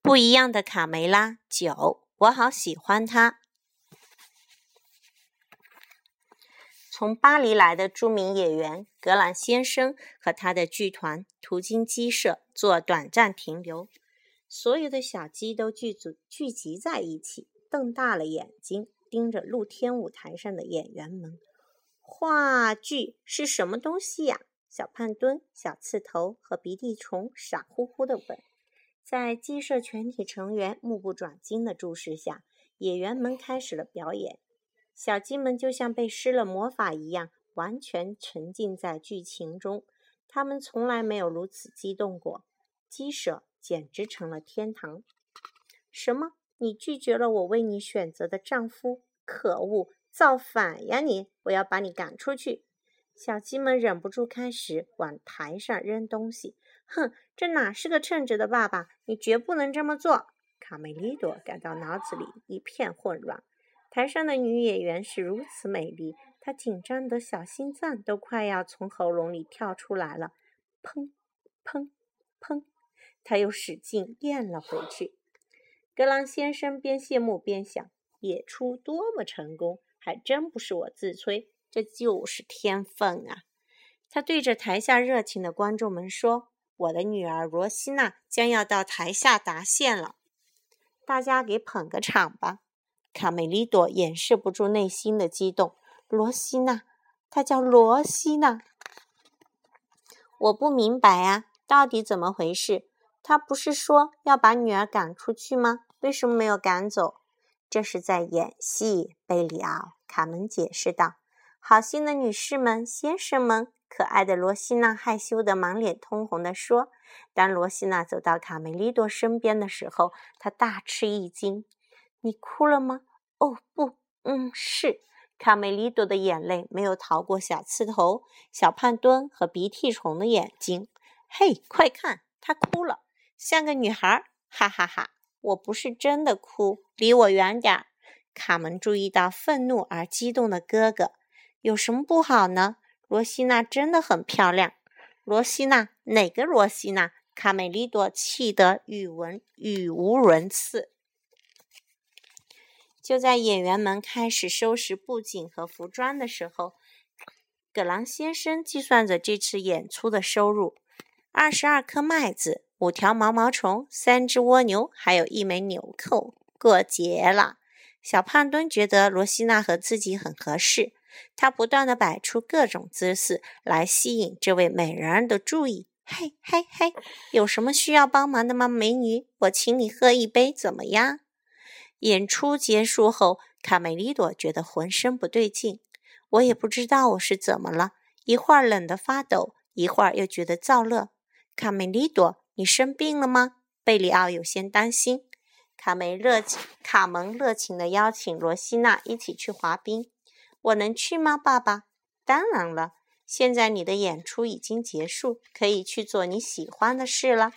不一样的卡梅拉九，我好喜欢它。从巴黎来的著名演员格兰先生和他的剧团途经鸡舍做短暂停留，所有的小鸡都聚组聚集在一起，瞪大了眼睛盯着露天舞台上的演员们。话剧是什么东西呀？小胖墩、小刺头和鼻涕虫傻乎乎的问。在鸡舍全体成员目不转睛的注视下，演员们开始了表演。小鸡们就像被施了魔法一样，完全沉浸在剧情中。他们从来没有如此激动过。鸡舍简直成了天堂。什么？你拒绝了我为你选择的丈夫？可恶！造反呀你！我要把你赶出去！小鸡们忍不住开始往台上扔东西。哼，这哪是个称职的爸爸？你绝不能这么做！卡梅利多感到脑子里一片混乱。台上的女演员是如此美丽，她紧张的小心脏都快要从喉咙里跳出来了。砰，砰，砰！她又使劲咽了回去。格朗先生边谢幕边想：演出多么成功，还真不是我自吹，这就是天分啊！他对着台下热情的观众们说：“我的女儿罗西娜将要到台下答谢了，大家给捧个场吧！”卡梅利多掩饰不住内心的激动。罗西娜，她叫罗西娜。我不明白啊，到底怎么回事？他不是说要把女儿赶出去吗？为什么没有赶走？这是在演戏，贝里奥。卡门解释道。好心的女士们、先生们，可爱的罗西娜害羞的满脸通红地说。当罗西娜走到卡梅利多身边的时候，她大吃一惊。你哭了吗？哦不，嗯，是。卡梅利多的眼泪没有逃过小刺头、小胖墩和鼻涕虫的眼睛。嘿，快看，她哭了，像个女孩。哈哈哈！我不是真的哭，离我远点儿。卡门注意到愤怒而激动的哥哥。有什么不好呢？罗西娜真的很漂亮。罗西娜？哪个罗西娜？卡梅利多气得语文语无伦次。就在演员们开始收拾布景和服装的时候，葛朗先生计算着这次演出的收入：二十二颗麦子，五条毛毛虫，三只蜗牛，还有一枚纽扣。过节了，小胖墩觉得罗西娜和自己很合适，他不断地摆出各种姿势来吸引这位美人儿的注意。嘿，嘿，嘿，有什么需要帮忙的吗，美女？我请你喝一杯，怎么样？演出结束后，卡梅利多觉得浑身不对劲。我也不知道我是怎么了，一会儿冷得发抖，一会儿又觉得燥热。卡梅利多，你生病了吗？贝里奥有些担心。卡梅热情，卡蒙热情地邀请罗西娜一起去滑冰。我能去吗，爸爸？当然了。现在你的演出已经结束，可以去做你喜欢的事了。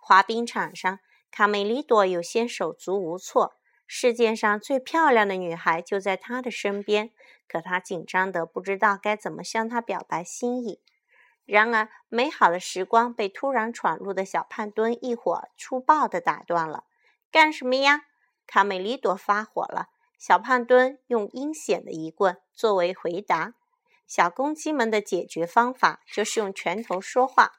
滑冰场上。卡梅利多有些手足无措，世界上最漂亮的女孩就在他的身边，可他紧张得不知道该怎么向她表白心意。然而，美好的时光被突然闯入的小胖墩一伙粗暴地打断了。干什么呀？卡梅利多发火了。小胖墩用阴险的一棍作为回答。小公鸡们的解决方法就是用拳头说话。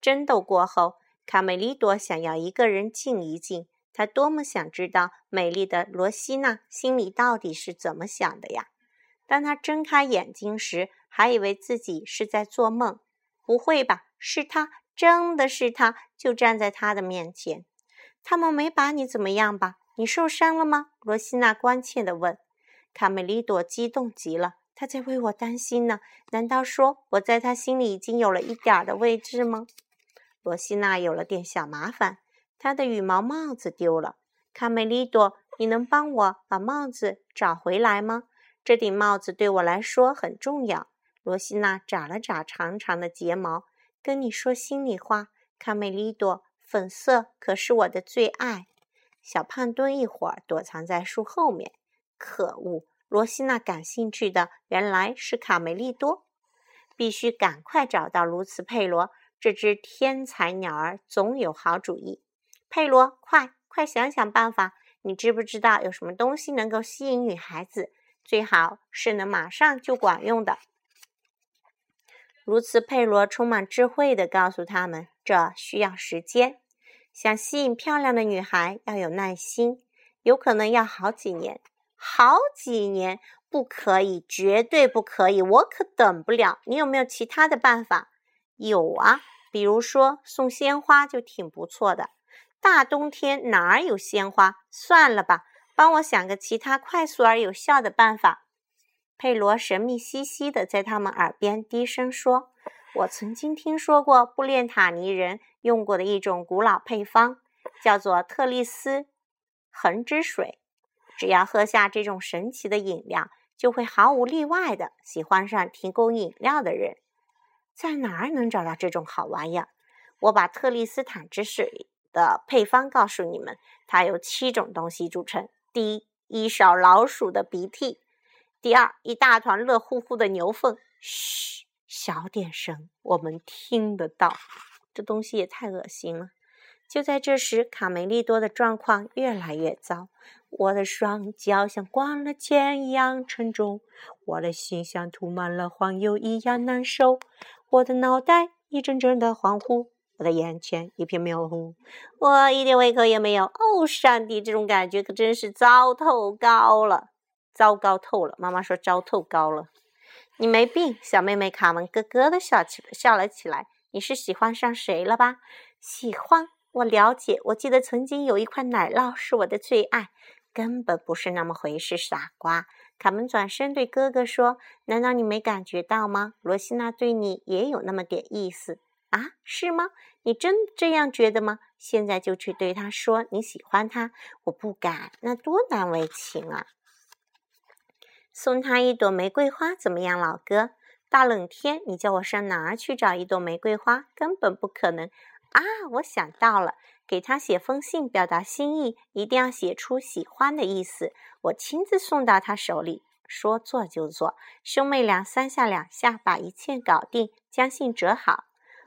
争斗过后。卡梅利多想要一个人静一静，他多么想知道美丽的罗西娜心里到底是怎么想的呀！当他睁开眼睛时，还以为自己是在做梦。不会吧？是他，真的是他，就站在他的面前。他们没把你怎么样吧？你受伤了吗？罗西娜关切地问。卡梅利多激动极了，他在为我担心呢。难道说我在他心里已经有了一点的位置吗？罗西娜有了点小麻烦，她的羽毛帽子丢了。卡梅利多，你能帮我把帽子找回来吗？这顶帽子对我来说很重要。罗西娜眨了眨长长的睫毛，跟你说心里话，卡梅利多，粉色可是我的最爱。小胖墩一会儿躲藏在树后面。可恶！罗西娜感兴趣的原来是卡梅利多，必须赶快找到卢茨佩罗。这只天才鸟儿总有好主意。佩罗，快快想想办法！你知不知道有什么东西能够吸引女孩子？最好是能马上就管用的。如此，佩罗充满智慧的告诉他们：“这需要时间。想吸引漂亮的女孩，要有耐心，有可能要好几年。好几年，不可以，绝对不可以！我可等不了。你有没有其他的办法？有啊，比如说送鲜花就挺不错的。大冬天哪儿有鲜花？算了吧。”帮我想个其他快速而有效的办法。佩罗神秘兮兮的在他们耳边低声说：“我曾经听说过布列塔尼人用过的一种古老配方，叫做特丽斯恒之水。只要喝下这种神奇的饮料，就会毫无例外地喜欢上提供饮料的人。在哪儿能找到这种好玩意儿？我把特丽斯坦之水的配方告诉你们，它由七种东西组成。”第一，一勺老鼠的鼻涕；第二，一大团热乎乎的牛粪。嘘，小点声，我们听得到。这东西也太恶心了。就在这时，卡梅利多的状况越来越糟。我的双脚像灌了铅一样沉重，我的心像涂满了黄油一样难受，我的脑袋一阵阵的恍惚。我的眼前一片模糊，我一点胃口也没有。哦，上帝，这种感觉可真是糟透高了，糟糕透了。妈妈说糟透高了。你没病，小妹妹卡门咯咯的笑起笑了起来。你是喜欢上谁了吧？喜欢？我了解。我记得曾经有一块奶酪是我的最爱，根本不是那么回事，傻瓜。卡门转身对哥哥说：“难道你没感觉到吗？罗西娜对你也有那么点意思。”啊，是吗？你真这样觉得吗？现在就去对他说你喜欢他。我不敢，那多难为情啊！送他一朵玫瑰花怎么样，老哥？大冷天，你叫我上哪儿去找一朵玫瑰花？根本不可能啊！我想到了，给他写封信，表达心意，一定要写出喜欢的意思，我亲自送到他手里。说做就做，兄妹俩三下两下把一切搞定，将信折好。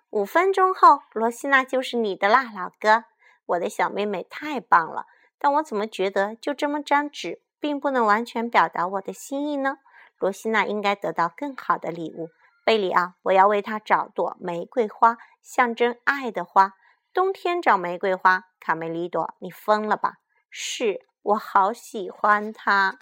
五分钟后，罗西娜就是你的啦，老哥！我的小妹妹太棒了，但我怎么觉得就这么张纸，并不能完全表达我的心意呢？罗西娜应该得到更好的礼物。贝里奥，我要为她找朵玫瑰花，象征爱的花。冬天找玫瑰花，卡梅利多，你疯了吧？是我好喜欢她。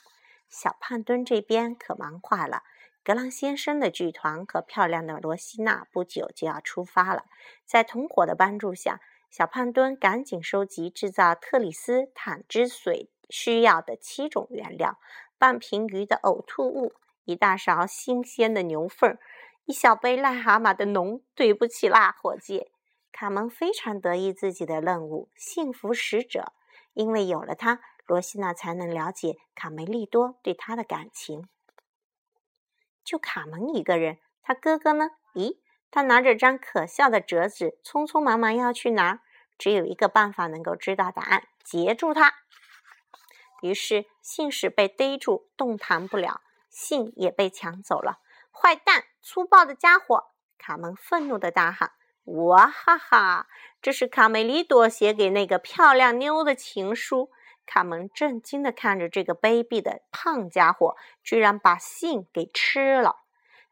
小胖墩这边可忙坏了。格朗先生的剧团和漂亮的罗西娜不久就要出发了。在同伙的帮助下，小胖墩赶紧收集制造特里斯坦之水需要的七种原料：半瓶鱼的呕吐物，一大勺新鲜的牛粪，一小杯癞蛤蟆的脓。对不起啦，伙计！卡门非常得意自己的任务——幸福使者，因为有了他，罗西娜才能了解卡梅利多对他的感情。就卡门一个人，他哥哥呢？咦，他拿着张可笑的折纸，匆匆忙忙要去哪？只有一个办法能够知道答案：截住他。于是信使被逮住，动弹不了，信也被抢走了。坏蛋，粗暴的家伙！卡门愤怒的大喊：“哇哈哈！这是卡梅利多写给那个漂亮妞的情书。”卡门震惊地看着这个卑鄙的胖家伙，居然把信给吃了。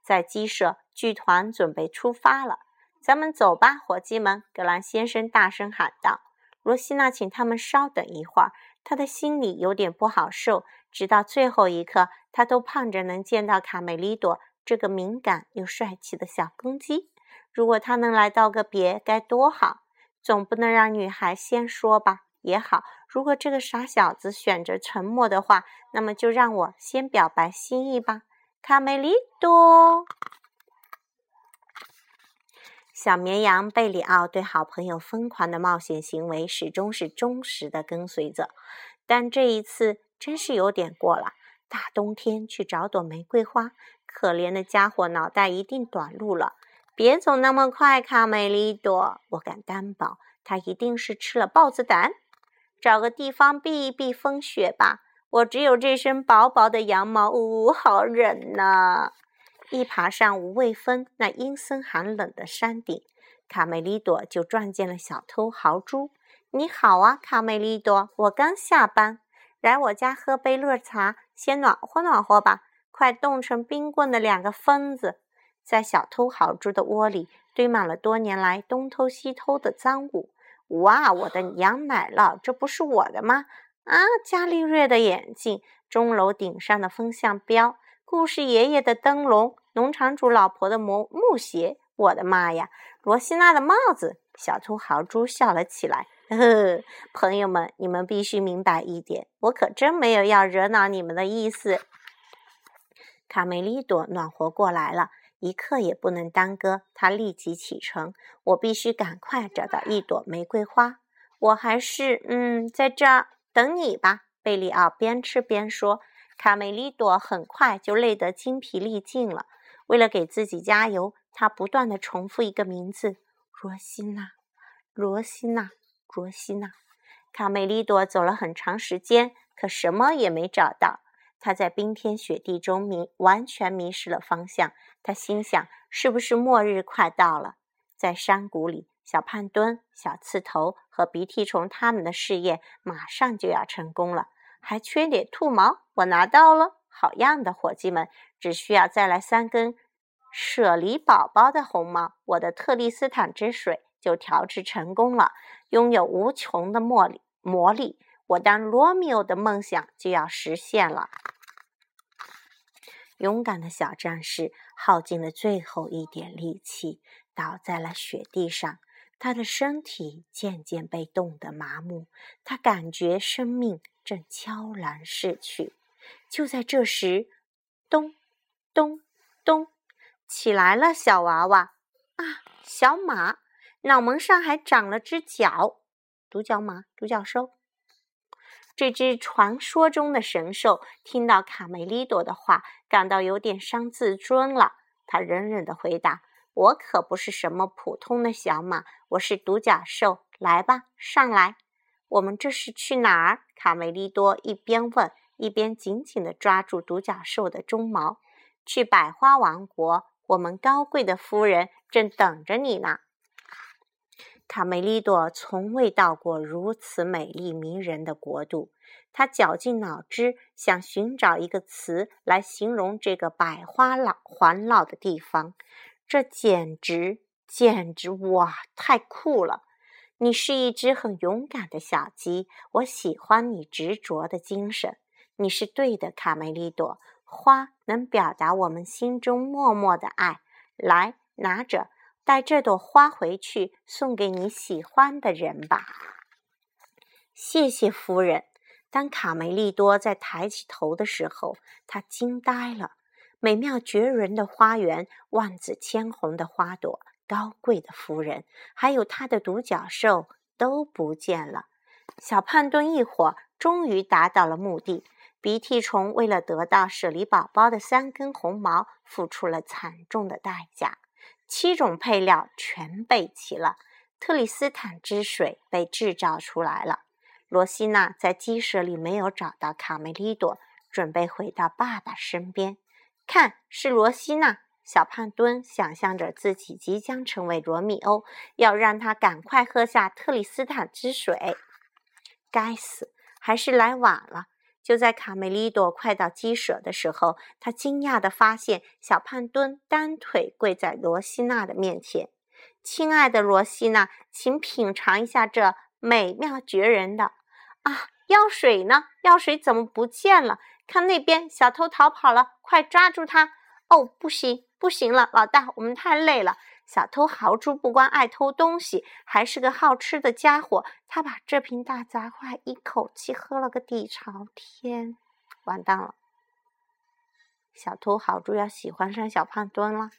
在鸡舍，剧团准备出发了。咱们走吧，伙计们！格兰先生大声喊道。罗西娜请他们稍等一会儿，他的心里有点不好受。直到最后一刻，他都盼着能见到卡梅利多这个敏感又帅气的小公鸡。如果他能来道个别，该多好！总不能让女孩先说吧？也好，如果这个傻小子选择沉默的话，那么就让我先表白心意吧，卡梅利多。小绵羊贝里奥对好朋友疯狂的冒险行为始终是忠实的跟随者，但这一次真是有点过了。大冬天去找朵玫瑰花，可怜的家伙脑袋一定短路了。别走那么快，卡梅利多，我敢担保，他一定是吃了豹子胆。找个地方避一避风雪吧，我只有这身薄薄的羊毛，呜，好冷呐！一爬上无畏峰那阴森寒冷的山顶，卡梅利多就撞见了小偷豪猪。你好啊，卡梅利多，我刚下班，来我家喝杯热茶，先暖和暖和吧。快冻成冰棍的两个疯子，在小偷豪猪的窝里堆满了多年来东偷西偷的赃物。哇，我的羊奶酪，这不是我的吗？啊，伽利略的眼镜，钟楼顶上的风向标，故事爷爷的灯笼，农场主老婆的木木鞋。我的妈呀，罗西娜的帽子！小兔豪猪笑了起来。呵呵，朋友们，你们必须明白一点，我可真没有要惹恼你们的意思。卡梅利多暖和过来了，一刻也不能耽搁。他立即启程，我必须赶快找到一朵玫瑰花。我还是嗯，在这儿等你吧。贝利奥边吃边说。卡梅利多很快就累得精疲力尽了。为了给自己加油，他不断地重复一个名字：罗西娜，罗西娜。罗西娜，卡梅利多走了很长时间，可什么也没找到。他在冰天雪地中迷，完全迷失了方向。他心想：是不是末日快到了？在山谷里，小胖墩、小刺头和鼻涕虫他们的试验马上就要成功了。还缺点兔毛，我拿到了。好样的，伙计们！只需要再来三根舍利宝宝的红毛，我的特丽斯坦之水。就调制成功了，拥有无穷的魔力。魔力，我当罗密欧的梦想就要实现了。勇敢的小战士耗尽了最后一点力气，倒在了雪地上。他的身体渐渐被冻得麻木，他感觉生命正悄然逝去。就在这时，咚咚咚，起来了，小娃娃啊，小马。脑门上还长了只角，独角马、独角兽。这只传说中的神兽听到卡梅利多的话，感到有点伤自尊了。他忍忍的回答：“我可不是什么普通的小马，我是独角兽。来吧，上来。我们这是去哪儿？”卡梅利多一边问，一边紧紧的抓住独角兽的鬃毛。“去百花王国，我们高贵的夫人正等着你呢。”卡梅利多从未到过如此美丽迷人的国度，他绞尽脑汁想寻找一个词来形容这个百花老环绕的地方。这简直，简直哇，太酷了！你是一只很勇敢的小鸡，我喜欢你执着的精神。你是对的，卡梅利多。花能表达我们心中默默的爱。来，拿着。带这朵花回去，送给你喜欢的人吧。谢谢夫人。当卡梅利多在抬起头的时候，他惊呆了。美妙绝伦的花园，万紫千红的花朵，高贵的夫人，还有他的独角兽都不见了。小胖墩一伙终于达到了目的。鼻涕虫为了得到舍利宝宝的三根红毛，付出了惨重的代价。七种配料全备齐了，特里斯坦之水被制造出来了。罗西娜在鸡舍里没有找到卡梅利多，准备回到爸爸身边。看，是罗西娜。小胖墩想象着自己即将成为罗密欧，要让他赶快喝下特里斯坦之水。该死，还是来晚了。就在卡梅利多快到鸡舍的时候，他惊讶地发现小胖墩单腿跪在罗西娜的面前。“亲爱的罗西娜，请品尝一下这美妙绝人的……啊，药水呢？药水怎么不见了？看那边，小偷逃跑了，快抓住他！哦，不行，不行了，老大，我们太累了。”小偷豪猪不光爱偷东西，还是个好吃的家伙。他把这瓶大杂烩一口气喝了个底朝天，完蛋了！小偷豪猪要喜欢上小胖墩了。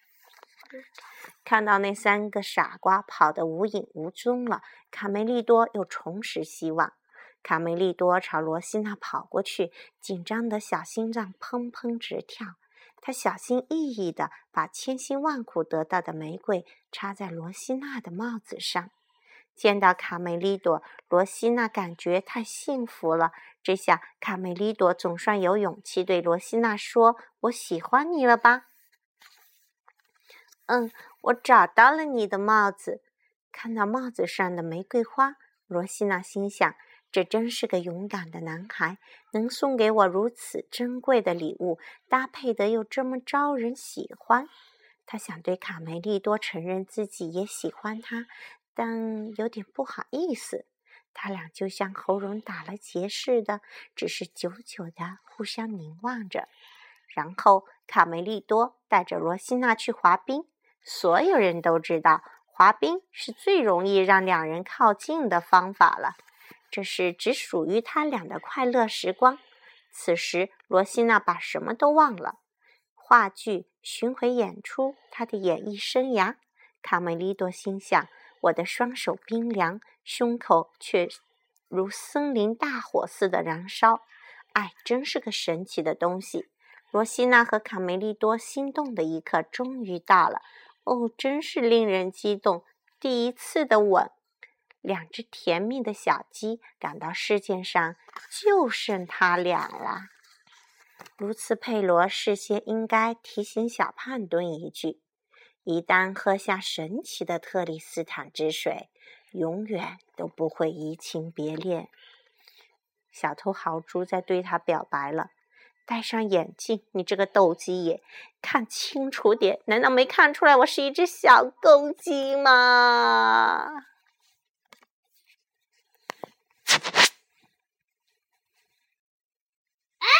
看到那三个傻瓜跑得无影无踪了，卡梅利多又重拾希望。卡梅利多朝罗西娜跑过去，紧张的小心脏砰砰直跳。他小心翼翼地把千辛万苦得到的玫瑰插在罗西娜的帽子上。见到卡梅利多，罗西娜感觉太幸福了。这下卡梅利多总算有勇气对罗西娜说：“我喜欢你了吧？”“嗯，我找到了你的帽子。”看到帽子上的玫瑰花，罗西娜心想：“这真是个勇敢的男孩，能送给我如此珍贵的礼物，搭配的又这么招人喜欢。”他想对卡梅利多承认自己也喜欢他，但有点不好意思。他俩就像喉咙打了结似的，只是久久的互相凝望着。然后，卡梅利多带着罗西娜去滑冰。所有人都知道。滑冰是最容易让两人靠近的方法了，这是只属于他俩的快乐时光。此时，罗西娜把什么都忘了：话剧、巡回演出、他的演艺生涯。卡梅利多心想：“我的双手冰凉，胸口却如森林大火似的燃烧。爱真是个神奇的东西。”罗西娜和卡梅利多心动的一刻终于到了。哦，真是令人激动！第一次的吻，两只甜蜜的小鸡感到世界上就剩他俩了。卢茨佩罗事先应该提醒小胖墩一句：一旦喝下神奇的特里斯坦之水，永远都不会移情别恋。小偷豪猪在对他表白了。戴上眼镜，你这个斗鸡眼，看清楚点！难道没看出来我是一只小公鸡吗？